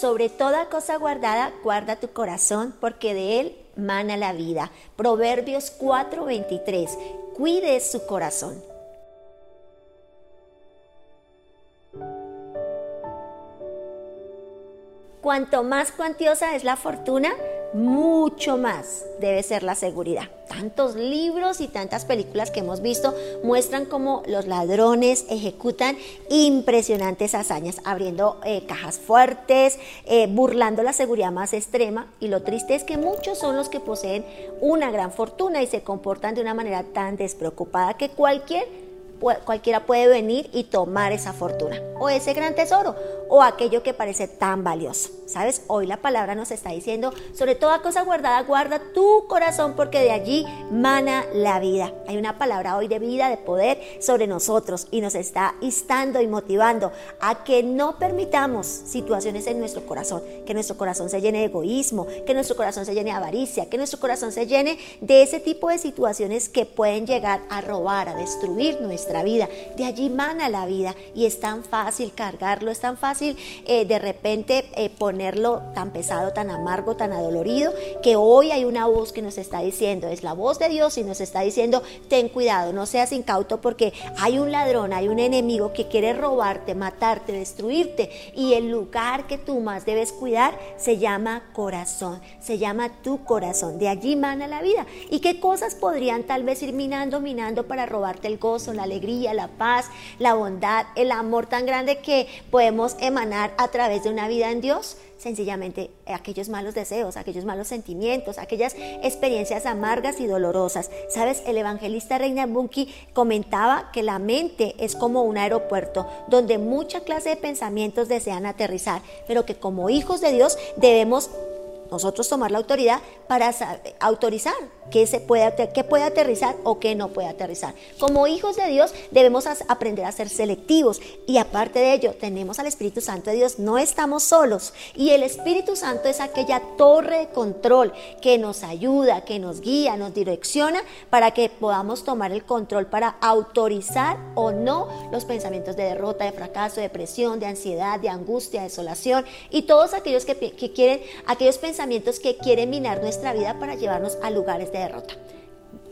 Sobre toda cosa guardada, guarda tu corazón, porque de él mana la vida. Proverbios 4:23. Cuide su corazón. Cuanto más cuantiosa es la fortuna, mucho más debe ser la seguridad. Tantos libros y tantas películas que hemos visto muestran cómo los ladrones ejecutan impresionantes hazañas, abriendo eh, cajas fuertes, eh, burlando la seguridad más extrema. Y lo triste es que muchos son los que poseen una gran fortuna y se comportan de una manera tan despreocupada que cualquier cualquiera puede venir y tomar esa fortuna o ese gran tesoro o aquello que parece tan valioso. ¿Sabes? Hoy la palabra nos está diciendo, sobre toda cosa guardada, guarda tu corazón porque de allí mana la vida. Hay una palabra hoy de vida, de poder sobre nosotros y nos está instando y motivando a que no permitamos situaciones en nuestro corazón, que nuestro corazón se llene de egoísmo, que nuestro corazón se llene de avaricia, que nuestro corazón se llene de ese tipo de situaciones que pueden llegar a robar, a destruir nuestra vida. De allí mana la vida y es tan fácil cargarlo, es tan fácil eh, de repente eh, ponerlo tan pesado, tan amargo, tan adolorido, que hoy hay una voz que nos está diciendo, es la voz de Dios y nos está diciendo, ten cuidado, no seas incauto porque hay un ladrón, hay un enemigo que quiere robarte, matarte, destruirte y el lugar que tú más debes cuidar se llama corazón, se llama tu corazón, de allí mana la vida. ¿Y qué cosas podrían tal vez ir minando, minando para robarte el gozo, la alegría, la paz, la bondad, el amor tan grande que podemos emanar a través de una vida en Dios? Sencillamente aquellos malos deseos, aquellos malos sentimientos, aquellas experiencias amargas y dolorosas. Sabes, el evangelista Reina Bunky comentaba que la mente es como un aeropuerto donde mucha clase de pensamientos desean aterrizar, pero que como hijos de Dios debemos nosotros tomar la autoridad para autorizar qué, se puede, qué puede aterrizar o qué no puede aterrizar. Como hijos de Dios debemos aprender a ser selectivos y aparte de ello tenemos al Espíritu Santo de Dios, no estamos solos y el Espíritu Santo es aquella torre de control que nos ayuda, que nos guía, nos direcciona para que podamos tomar el control para autorizar o no los pensamientos de derrota, de fracaso, de depresión, de ansiedad, de angustia, de desolación y todos aquellos que, que quieren, aquellos pensamientos pensamientos que quieren minar nuestra vida para llevarnos a lugares de derrota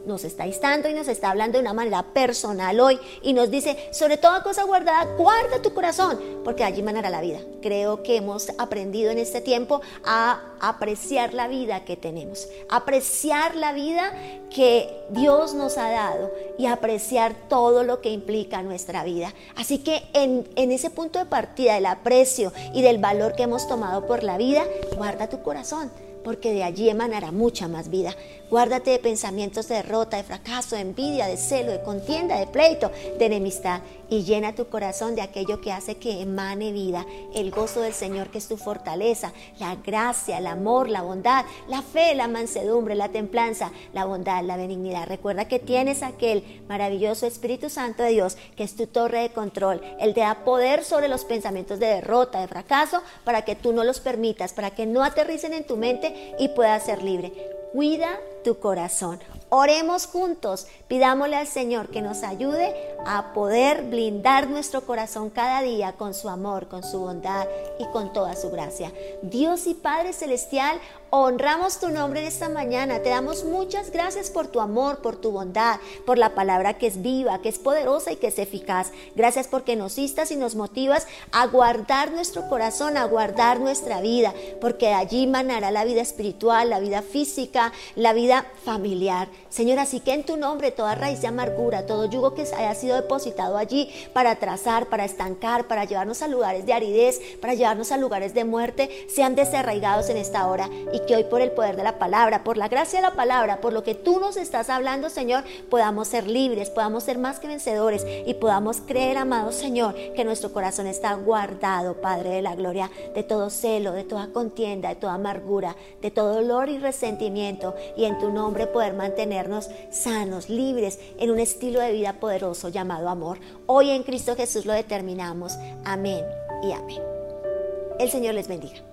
nos está instando y nos está hablando de una manera personal hoy y nos dice, sobre toda cosa guardada, guarda tu corazón, porque allí manará la vida. Creo que hemos aprendido en este tiempo a apreciar la vida que tenemos, apreciar la vida que Dios nos ha dado y apreciar todo lo que implica nuestra vida. Así que en, en ese punto de partida del aprecio y del valor que hemos tomado por la vida, guarda tu corazón porque de allí emanará mucha más vida. Guárdate de pensamientos de derrota, de fracaso, de envidia, de celo, de contienda, de pleito, de enemistad y llena tu corazón de aquello que hace que emane vida, el gozo del Señor que es tu fortaleza, la gracia, el amor, la bondad, la fe, la mansedumbre, la templanza, la bondad, la benignidad. Recuerda que tienes aquel maravilloso Espíritu Santo de Dios que es tu torre de control. Él te da poder sobre los pensamientos de derrota, de fracaso, para que tú no los permitas, para que no aterricen en tu mente y puedas ser libre. Cuida tu corazón. Oremos juntos, pidámosle al Señor que nos ayude a poder blindar nuestro corazón cada día con su amor, con su bondad y con toda su gracia. Dios y Padre Celestial, honramos tu nombre en esta mañana. Te damos muchas gracias por tu amor, por tu bondad, por la palabra que es viva, que es poderosa y que es eficaz. Gracias porque nos instas y nos motivas a guardar nuestro corazón, a guardar nuestra vida, porque allí manará la vida espiritual, la vida física, la vida familiar. Señor, así que en tu nombre toda raíz de amargura, todo yugo que haya depositado allí para trazar, para estancar, para llevarnos a lugares de aridez, para llevarnos a lugares de muerte, sean desarraigados en esta hora. Y que hoy por el poder de la palabra, por la gracia de la palabra, por lo que tú nos estás hablando, Señor, podamos ser libres, podamos ser más que vencedores y podamos creer, amado Señor, que nuestro corazón está guardado, Padre de la gloria, de todo celo, de toda contienda, de toda amargura, de todo dolor y resentimiento. Y en tu nombre poder mantenernos sanos, libres, en un estilo de vida poderoso llamado amor. Hoy en Cristo Jesús lo determinamos. Amén y amén. El Señor les bendiga.